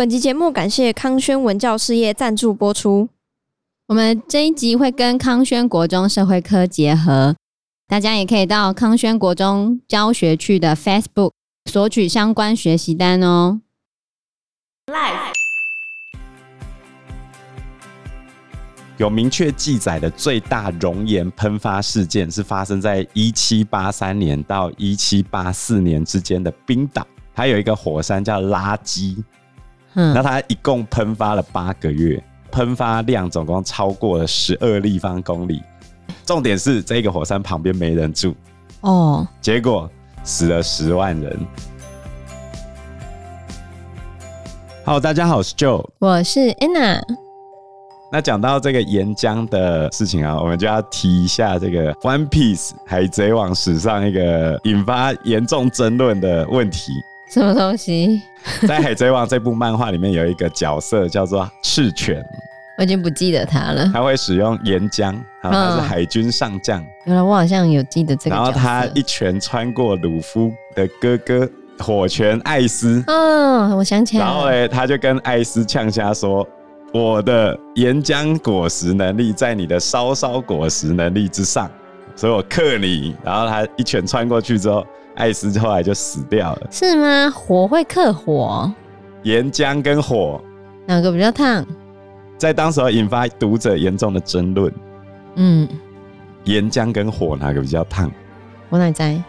本集节目感谢康轩文教事业赞助播出。我们这一集会跟康轩国中社会科结合，大家也可以到康轩国中教学区的 Facebook 索取相关学习单哦。Live 有明确记载的最大熔岩喷发事件是发生在一七八三年到一七八四年之间的冰岛，它有一个火山叫拉基，嗯，那它一共喷发了八个月，喷发量总共超过了十二立方公里。重点是这个火山旁边没人住哦，结果死了十万人。好，大家好，我是 Joe，我是 Anna。那讲到这个岩浆的事情啊，我们就要提一下这个《One Piece》海贼王史上一个引发严重争论的问题。什么东西？在《海贼王》这部漫画里面有一个角色叫做赤犬，我已经不记得他了。他会使用岩浆，然后他是海军上将。原来我好像有记得这个。然后他一拳穿过鲁夫的哥哥火拳艾斯。嗯，我想起来了。然后呢，他就跟艾斯呛下说。我的岩浆果实能力在你的烧烧果实能力之上，所以我克你。然后他一拳穿过去之后，艾斯后来就死掉了。是吗？火会克火？岩浆跟火哪个比较烫？在当时引发读者严重的争论。嗯，岩浆跟火哪个比较烫？我哪在？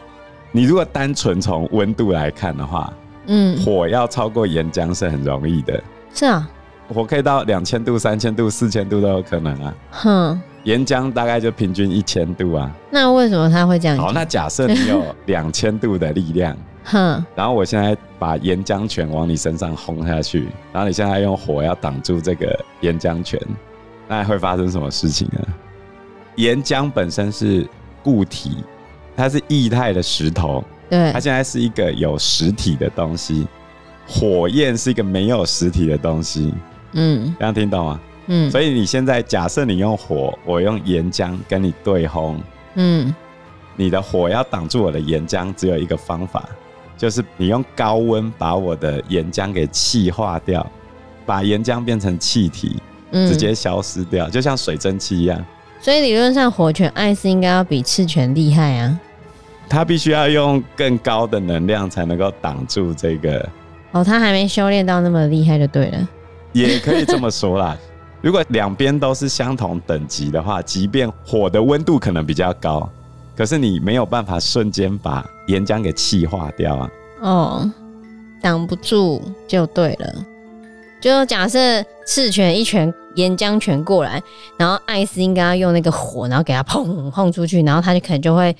你如果单纯从温度来看的话，嗯，火要超过岩浆是很容易的。是啊。火可以到两千度、三千度、四千度都有可能啊。哼，岩浆大概就平均一千度啊。那为什么它会这样？好，那假设你有两千度的力量，哼，然后我现在把岩浆拳往你身上轰下去，然后你现在用火要挡住这个岩浆拳，那会发生什么事情呢？岩浆本身是固体，它是液态的石头，对，它现在是一个有实体的东西。火焰是一个没有实体的东西。嗯，这样听懂吗？嗯，所以你现在假设你用火，我用岩浆跟你对轰，嗯，你的火要挡住我的岩浆，只有一个方法，就是你用高温把我的岩浆给气化掉，把岩浆变成气体，直接消失掉，嗯，就像水蒸气一样。所以理论上，火拳艾斯应该要比赤拳厉害啊。他必须要用更高的能量才能够挡住这个。哦，他还没修炼到那么厉害就对了。也可以这么说啦。如果两边都是相同等级的话，即便火的温度可能比较高，可是你没有办法瞬间把岩浆给气化掉啊。哦，挡不住就对了。就假设赤拳一拳岩浆拳过来，然后艾斯应该要用那个火，然后给他砰轰出去，然后他就可能就会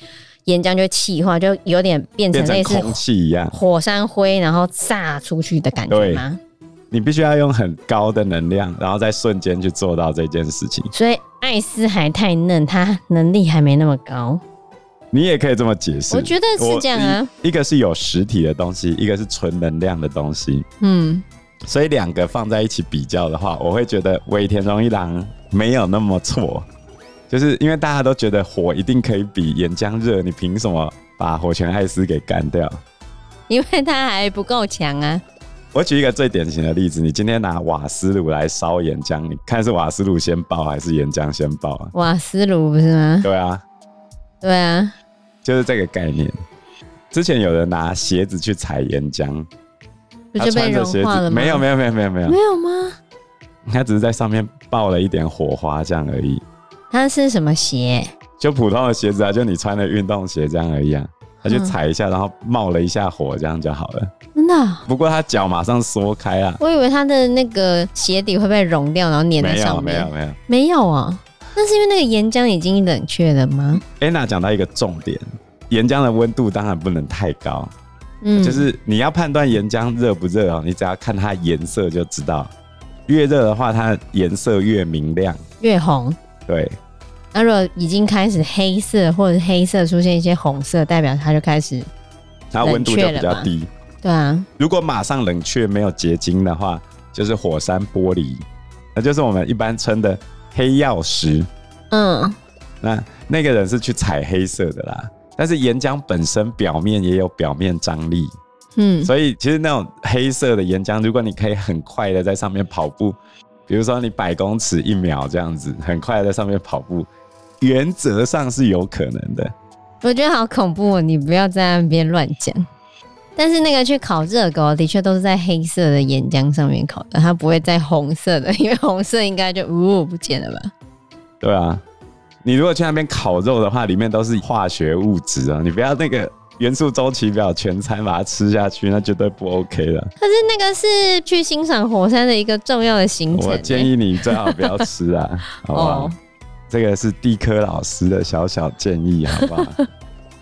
岩浆就气化，就有点变成类似空气一样，火山灰，然后炸出去的感觉吗？你必须要用很高的能量，然后在瞬间去做到这件事情。所以艾斯还太嫩，他能力还没那么高。你也可以这么解释。我觉得是这样啊。一个是有实体的东西，一个是纯能量的东西。嗯。所以两个放在一起比较的话，我会觉得尾田荣一郎没有那么错。就是因为大家都觉得火一定可以比岩浆热，你凭什么把火拳艾斯给干掉？因为他还不够强啊。我举一个最典型的例子，你今天拿瓦斯炉来烧岩浆，你看是瓦斯炉先爆还是岩浆先爆啊？瓦斯炉不是吗？对啊，对啊，就是这个概念。之前有人拿鞋子去踩岩浆，不就被融化了吗？没有没有没有没有没有没有吗？他只是在上面爆了一点火花这样而已。它是什么鞋？就普通的鞋子啊，就你穿的运动鞋这样而已啊。他就踩一下，然后冒了一下火，这样就好了。真的啊？不过他脚马上缩开啊。我以为他的那个鞋底会被融掉，然后粘在上面。没有，没有，没有，没有啊。那是因为那个岩浆已经冷却了吗？Anna 讲到一个重点，岩浆的温度当然不能太高。嗯，就是你要判断岩浆热不热哦，你只要看它颜色就知道。越热的话，它颜色越明亮，越红。对。那如果已经开始黑色，或者黑色出现一些红色，代表它就开始，它温度就比较低。对啊，如果马上冷却没有结晶的话，就是火山玻璃，那就是我们一般称的黑曜石。嗯，那那个人是去踩黑色的啦，但是岩浆本身表面也有表面张力，嗯，所以其实那种黑色的岩浆，如果你可以很快的在上面跑步，比如说你百公尺一秒这样子，很快的在上面跑步，原则上是有可能的。我觉得好恐怖哦，你不要在那边乱讲。但是那个去烤热狗的确都是在黑色的岩浆上面烤的，它不会在红色的，因为红色应该就呜不见了吧？对啊，你如果去那边烤肉的话，里面都是化学物质啊，你不要那个元素周期表全餐把它吃下去，那绝对不 OK 的。可是那个是去欣赏火山的一个重要的行程，我建议你最好不要吃啊，好不好？哦、这个是地科老师的小小建议，好不好？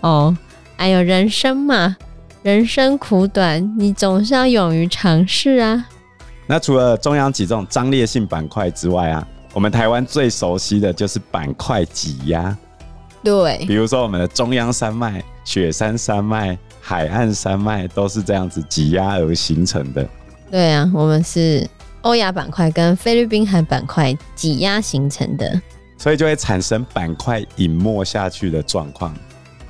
哦，哎呦，人生嘛。人生苦短，你总是要勇于尝试啊。那除了中央脊柱张裂性板块之外啊，我们台湾最熟悉的就是板块挤压。对，比如说我们的中央山脉、雪山山脉、海岸山脉都是这样子挤压而形成的。对啊，我们是欧亚板块跟菲律宾海板块挤压形成的，所以就会产生板块隐没下去的状况。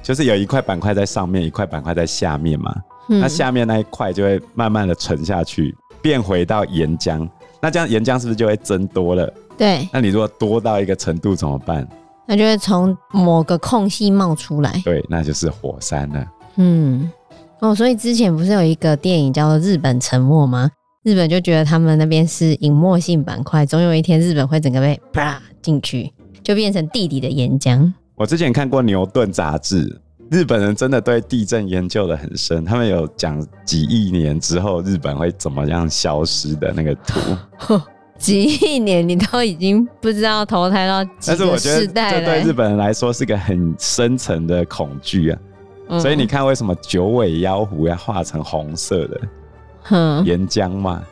就是有一块板块在上面，一块板块在下面嘛。嗯、那下面那一块就会慢慢的沉下去，变回到岩浆。那这样岩浆是不是就会增多了？对。那你如果多到一个程度怎么办？那就会从某个空隙冒出来。对，那就是火山了。嗯。哦，所以之前不是有一个电影叫做《日本沉没》吗？日本就觉得他们那边是隐没性板块，总有一天日本会整个被啪进去，就变成地底的岩浆。我之前看过牛顿杂志，日本人真的对地震研究的很深。他们有讲几亿年之后日本会怎么样消失的那个图。几亿年，你都已经不知道投胎到几个世代了。这对日本人来说是个很深层的恐惧啊。嗯、所以你看，为什么九尾妖狐要画成红色的岩浆嘛？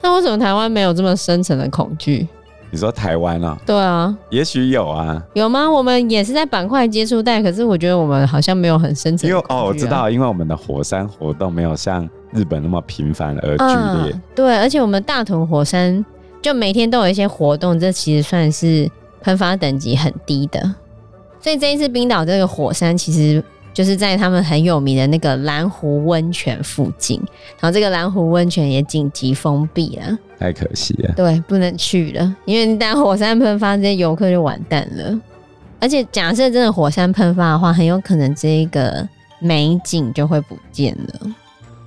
那为什么台湾没有这么深层的恐惧？你说台湾啊？对啊，也许有啊。有吗？我们也是在板块接触带，可是我觉得我们好像没有很深层、啊。因为哦，我知道，因为我们的火山活动没有像日本那么频繁而剧烈、啊。对，而且我们大屯火山就每天都有一些活动，这其实算是喷发等级很低的。所以这一次冰岛这个火山其实。就是在他们很有名的那个蓝湖温泉附近，然后这个蓝湖温泉也紧急封闭了，太可惜了。对，不能去了，因为一旦火山喷发，这些游客就完蛋了。而且假设真的火山喷发的话，很有可能这个美景就会不见了。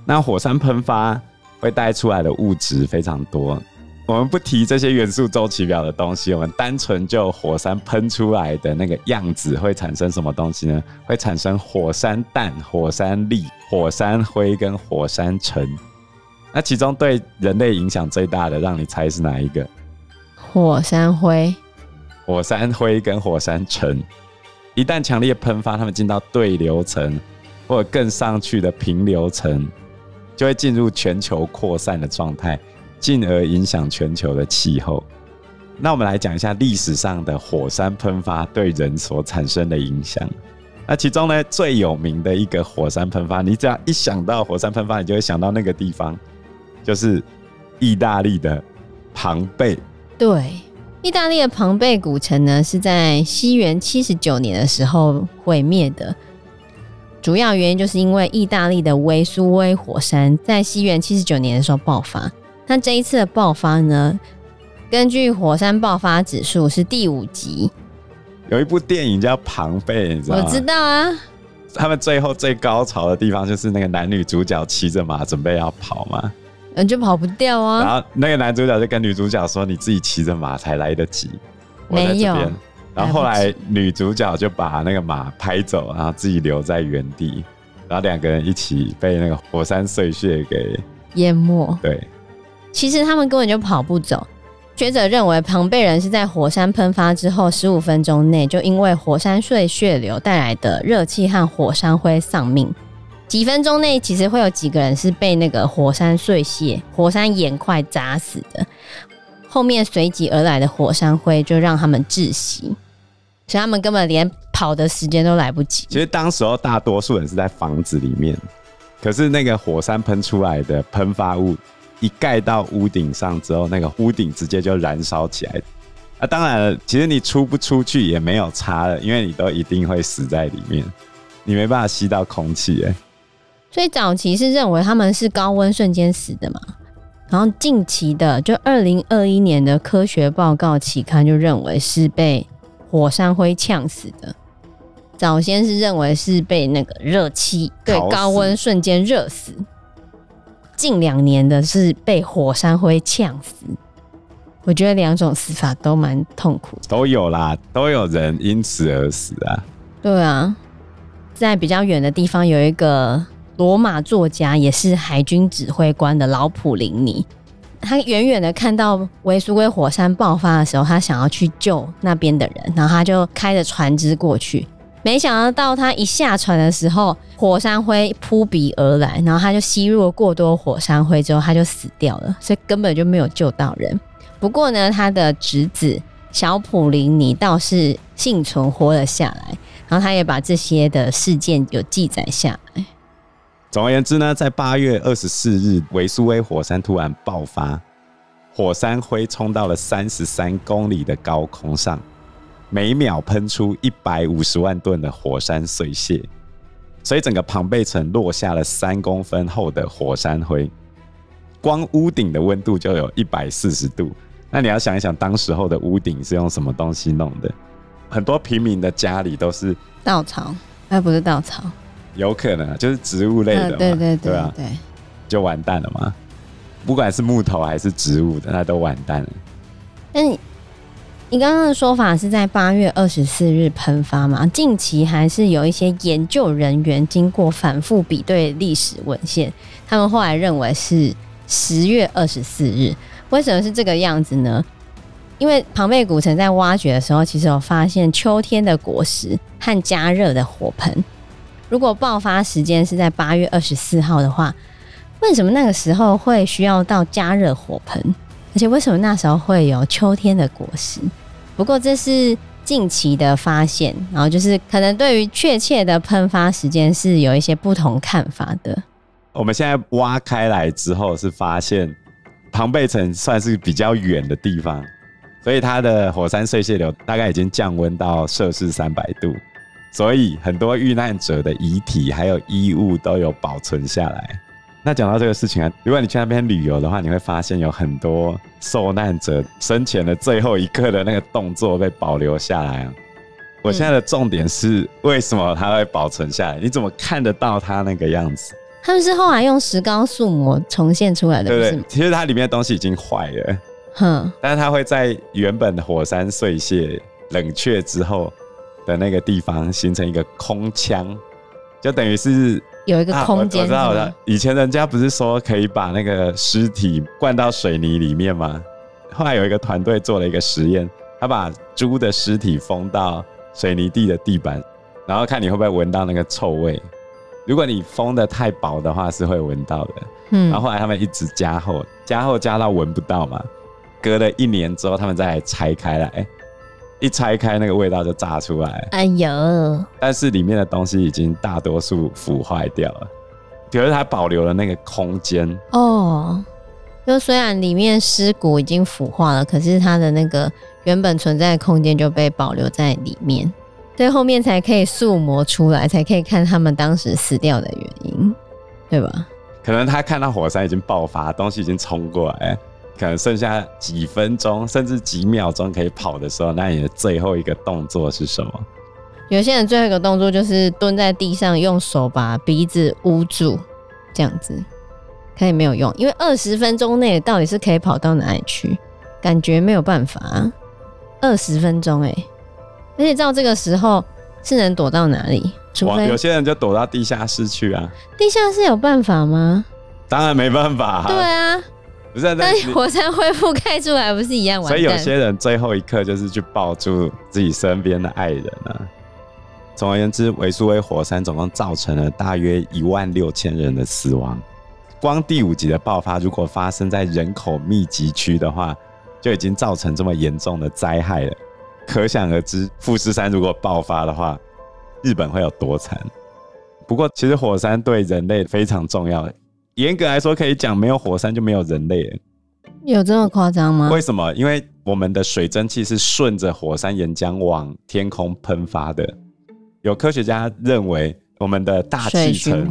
那火山喷发会带出来的物质非常多。我们不提这些元素周期表的东西，我们单纯就火山喷出来的那个样子会产生什么东西呢？会产生火山弹、火山粒、火山灰跟火山尘。那其中对人类影响最大的，让你猜是哪一个？火山灰、火山灰跟火山尘。一旦强烈喷发，它们进到对流层或者更上去的平流层，就会进入全球扩散的状态。进而影响全球的气候。那我们来讲一下历史上的火山喷发对人所产生的影响。那其中呢，最有名的一个火山喷发，你只要一想到火山喷发，你就会想到那个地方，就是意大利的庞贝。对，意大利的庞贝古城呢，是在西元七十九年的时候毁灭的。主要原因就是因为意大利的维苏威火山在西元七十九年的时候爆发。那这一次的爆发呢？根据火山爆发指数是第五级。有一部电影叫《庞贝》，你知道吗？我知道啊。他们最后最高潮的地方就是那个男女主角骑着马准备要跑嘛，嗯，就跑不掉啊。然后那个男主角就跟女主角说：“你自己骑着马才来得及。”没有。然后后来女主角就把那个马拍走，然后自己留在原地，然后两个人一起被那个火山碎屑给淹没。对。其实他们根本就跑不走。学者认为，庞贝人是在火山喷发之后十五分钟内，就因为火山碎血流带来的热气和火山灰丧命。几分钟内，其实会有几个人是被那个火山碎屑、火山岩块砸死的。后面随即而来的火山灰就让他们窒息，所以他们根本连跑的时间都来不及。其实当时候大多数人是在房子里面，可是那个火山喷出来的喷发物。一盖到屋顶上之后，那个屋顶直接就燃烧起来。啊，当然了，其实你出不出去也没有差了，因为你都一定会死在里面，你没办法吸到空气。哎，所以早期是认为他们是高温瞬间死的嘛。然后近期的，就二零二一年的科学报告期刊就认为是被火山灰呛死的。早先是认为是被那个热气对高温瞬间热死。近两年的是被火山灰呛死。我觉得两种死法都蛮痛苦，都有啦，都有人因此而死啊。对啊，在比较远的地方有一个。罗马作家也是海军指挥官的老普林尼，他远远的看到维苏威火山爆发的时候，他想要去救那边的人，然后他就开着船只过去。没想到到他一下船的时候，火山灰扑鼻而来，然后他就吸入了过多火山灰之后，他就死掉了，所以根本就没有救到人。不过呢，他的侄子小普林尼倒是幸存活了下来，然后他也把这些的事件有记载下来。总而言之呢，在八月二十四日，维苏威火山突然爆发，火山灰冲到了三十三公里的高空上，每秒喷出一百五十万吨的火山碎屑，所以整个庞贝城落下了三公分厚的火山灰，光屋顶的温度就有一百四十度。那你要想一想，当时候的屋顶是用什么东西弄的？很多平民的家里都是稻草，那，不是稻草。有可能啊，就是植物类的嘛，对对对，对啊，对，就完蛋了嘛。不管是木头还是植物的，那都完蛋了。那你你刚刚的说法是在八月二十四日喷发嘛？近期还是有一些研究人员经过反复比对历史文献，他们后来认为是十月二十四日。为什么是这个样子呢？因为庞贝古城在挖掘的时候，其实有发现秋天的果实和加热的火盆。如果爆发时间是在八月二十四号的话，为什么那个时候会需要到加热火盆？而且为什么那时候会有秋天的果实？不过这是近期的发现，然后就是可能对于确切的喷发时间是有一些不同看法的。我们现在挖开来之后，是发现庞贝城算是比较远的地方，所以它的火山碎屑流大概已经降温到摄氏三百度。所以很多遇难者的遗体还有衣物都有保存下来。那讲到这个事情啊，如果你去那边旅游的话，你会发现有很多受难者生前的最后一刻的那个动作被保留下来啊。我现在的重点是，为什么它会保存下来？你怎么看得到它那个样子？他们是后来用石膏塑模重现出来的，对不对？其实它里面的东西已经坏了，哼，但是它会在原本的火山碎屑冷却之后。的那个地方形成一个空腔，就等于是有一个空间。啊，我知道的，以前人家不是说可以把那个尸体灌到水泥里面吗？后来有一个团队做了一个实验，他把猪的尸体封到水泥地的地板，然后看你会不会闻到那个臭味。如果你封的太薄的话，是会闻到的。嗯，然后后来他们一直加厚，加厚加到闻不到嘛。隔了一年之后，他们再来拆开来。一拆开，那个味道就炸出来。哎呦！但是里面的东西已经大多数腐坏掉了，可是它保留了那个空间。哦，就虽然里面尸骨已经腐化了，可是它的那个原本存在的空间就被保留在里面，所以后面才可以塑模出来，才可以看他们当时死掉的原因，对吧？可能他看到火山已经爆发，东西已经冲过来。可能剩下几分钟，甚至几秒钟可以跑的时候，那你的最后一个动作是什么？有些人最后一个动作就是蹲在地上，用手把鼻子捂住，这样子可以没有用，因为二十分钟内到底是可以跑到哪里去？感觉没有办法。二十分钟哎，而且照这个时候是能躲到哪里？除非有些人就躲到地下室去啊。地下室有办法吗？当然没办法。对啊。不是，那火山灰覆盖住，还不是一样完？所以有些人最后一刻就是去抱住自己身边的爱人啊。总而言之，维苏威火山总共造成了大约一万六千人的死亡。光第五级的爆发，如果发生在人口密集区的话，就已经造成这么严重的灾害了。可想而知，富士山如果爆发的话，日本会有多惨。不过，其实火山对人类非常重要。严格来说，可以讲没有火山就没有人类。有这么夸张吗？为什么？因为我们的水蒸气是顺着火山岩浆往天空喷发的。有科学家认为，我们的大气层，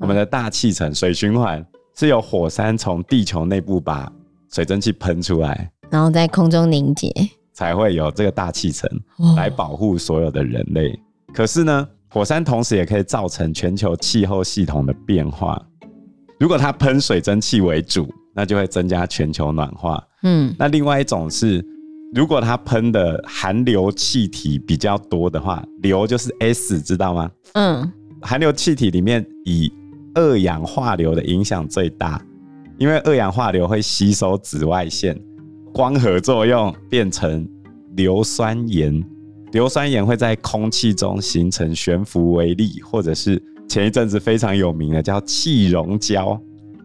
我们的大气层水循环是由火山从地球内部把水蒸气喷出来，然后在空中凝结，才会有这个大气层来保护所有的人类。哦。可是呢，火山同时也可以造成全球气候系统的变化。如果它喷水蒸气为主，那就会增加全球暖化。嗯，那另外一种是，如果它喷的含硫气体比较多的话，硫就是 S，知道吗？嗯。含硫气体里面，以二氧化硫的影响最大，因为二氧化硫会吸收紫外线，光合作用变成硫酸盐，硫酸盐会在空气中形成悬浮微粒，或者是前一阵子非常有名的叫气溶胶。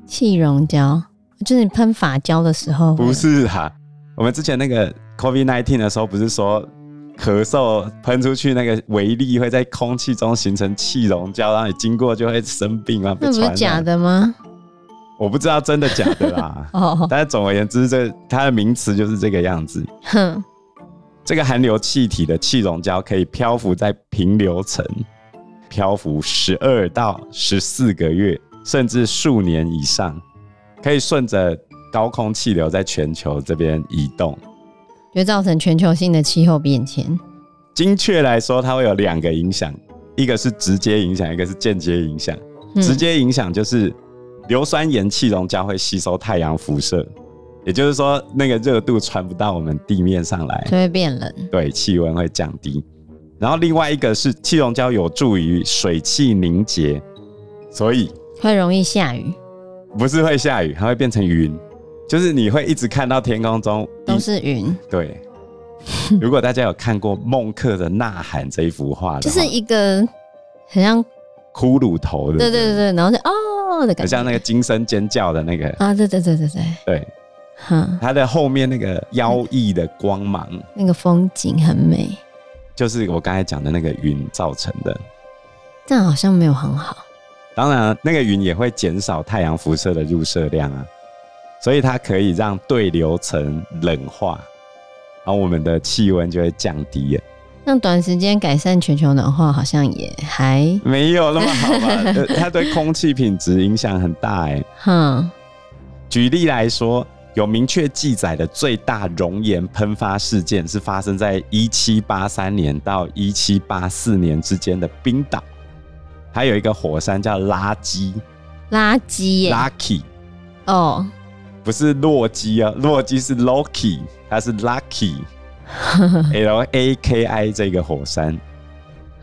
气溶胶就是你喷发胶的时候？不是哈，我们之前那个 COVID-19 的时候，不是说。咳嗽喷出去那个微粒会在空气中形成气溶胶，然后你经过就会生病啊。那不是假的吗？我不知道真的假的啦。哦。但是总而言之，这它的名词就是这个样子。哼。这个含硫气体的气溶胶可以漂浮在平流层，漂浮十二到十四个月，甚至数年以上，可以顺着高空气流在全球这边移动。就造成全球性的气候变迁。精确来说，它会有两个影响，一个是直接影响，一个是间接影响。直接影响就是硫酸盐气溶胶会吸收太阳辐射，也就是说，那个热度传不到我们地面上来，就会变冷。对，气温会降低。然后另外一个是气溶胶有助于水汽凝结，所以会容易下雨。不是会下雨，它会变成云。就是你会一直看到天空中都是云。对，如果大家有看过孟克的《呐喊》这一幅画，就是一个很像骷髅头的，对？对对对，然后就哦的感觉，很像那个惊声尖叫的那个。啊，对对对对对。对，哈，它的后面那个妖异的光芒，那个风景很美，就是我刚才讲的那个云造成的，这样好像没有很好。当然，那个云也会减少太阳辐射的入射量啊。所以它可以让对流层冷化，然后我们的气温就会降低耶。那短时间改善全球暖化好像也还没有那么好吧？它对空气品质影响很大哎。哼，举例来说，有明确记载的最大熔岩喷发事件是发生在一七八三年到一七八四年之间的冰岛，还有一个火山叫拉基，拉基耶，Lucky 哦。不是洛基啊，洛基是 Loki，它是 Lucky，L A K I 这个火山，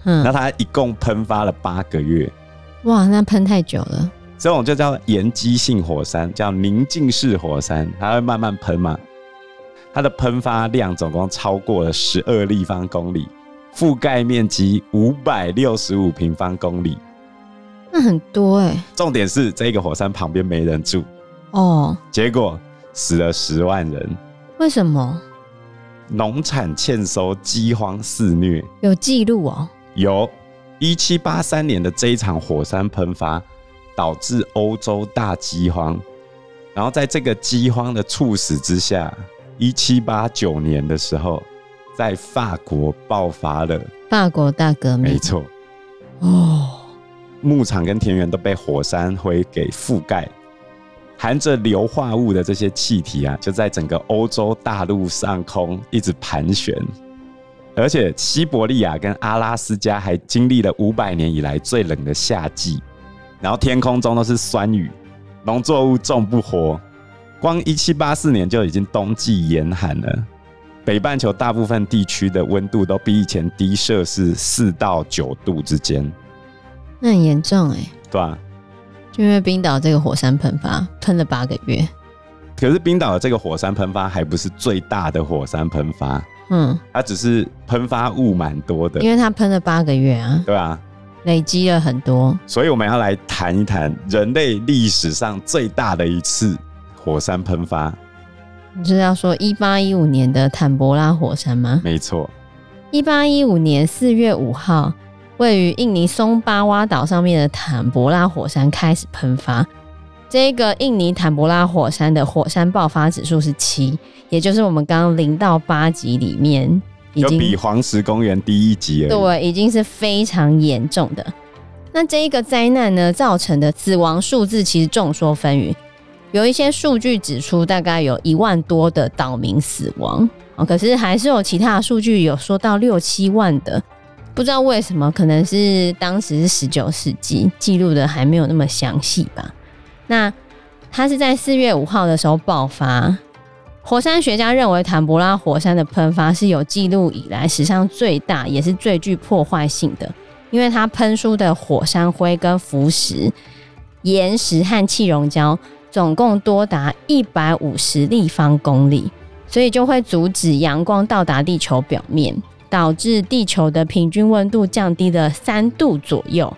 嗯那它一共喷发了八个月，哇，那喷太久了。这种就叫岩基性火山，叫凝静式火山，它会慢慢喷嘛。它的喷发量总共超过了十二立方公里，覆盖面积五百六十五平方公里，那很多哎、欸。重点是这个火山旁边没人住。哦，结果死了十万人。为什么？农产欠收，饥荒肆虐，有记录哦。有，一七八三年的这一场火山喷发，导致欧洲大饥荒。然后在这个饥荒的促使之下，一七八九年的时候，在法国爆发了法国大革命。没错。哦，牧场跟田园都被火山灰给覆盖。含着硫化物的这些气体啊，就在整个欧洲大陆上空一直盘旋，而且西伯利亚跟阿拉斯加还经历了五百年以来最冷的夏季，然后天空中都是酸雨，农作物种不活，光一七八四年就已经冬季严寒了，北半球大部分地区的温度都比以前低摄氏四到九度之间，那很严重哎，对啊。就因为冰岛这个火山喷发喷了八个月，可是冰岛的这个火山喷发还不是最大的火山喷发，嗯，它只是喷发物蛮多的，因为它喷了八个月啊，对啊，累积了很多，所以我们要来谈一谈人类历史上最大的一次火山喷发。你是要说一八一五年的坦博拉火山吗？没错，一八一五年四月五号。位于印尼松巴哇岛上面的坦博拉火山开始喷发。这个印尼坦博拉火山的火山爆发指数是七，也就是我们刚刚零到八级里面，已经比黄石公园低一级了。对，已经是非常严重的。那这一个灾难呢，造成的死亡数字其实众说纷纭，有一些数据指出大概有一万多的岛民死亡，哦，可是还是有其他的数据有说到六七万的，不知道为什么，可能是当时是十九世纪记录的还没有那么详细吧。那它是在四月五号的时候爆发，火山学家认为坦博拉火山的喷发是有记录以来史上最大，也是最具破坏性的。因为它喷出的火山灰跟浮石、岩石和气溶胶总共多达一百五十立方公里，所以就会阻止阳光到达地球表面，导致地球的平均温度降低了三度左右。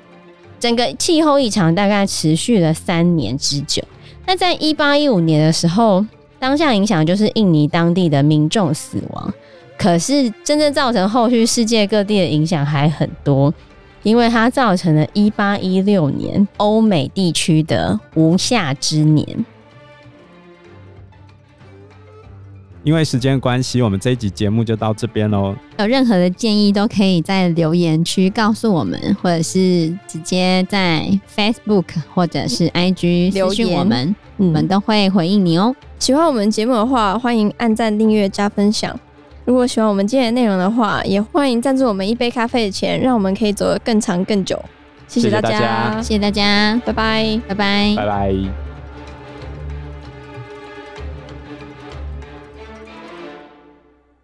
整个气候异常大概持续了三年之久。那在一八一五年的时候，当下影响就是印尼当地的民众死亡，可是真正造成后续世界各地的影响还很多。因为它造成了一八一六年欧美地区的无夏之年。因为时间关系，我们这一集节目就到这边喽。有任何的建议都可以在留言区告诉我们，或者是直接在 Facebook 或者是 IG 私讯我们，我们都会回应你哦。喜欢我们节目的话，欢迎按赞、订阅、加分享。如果喜欢我们今天的内容的话，也欢迎赞助我们一杯咖啡的钱，让我们可以走得更长更久。谢谢大家，谢谢大家，谢谢大家，拜拜，拜拜，拜拜。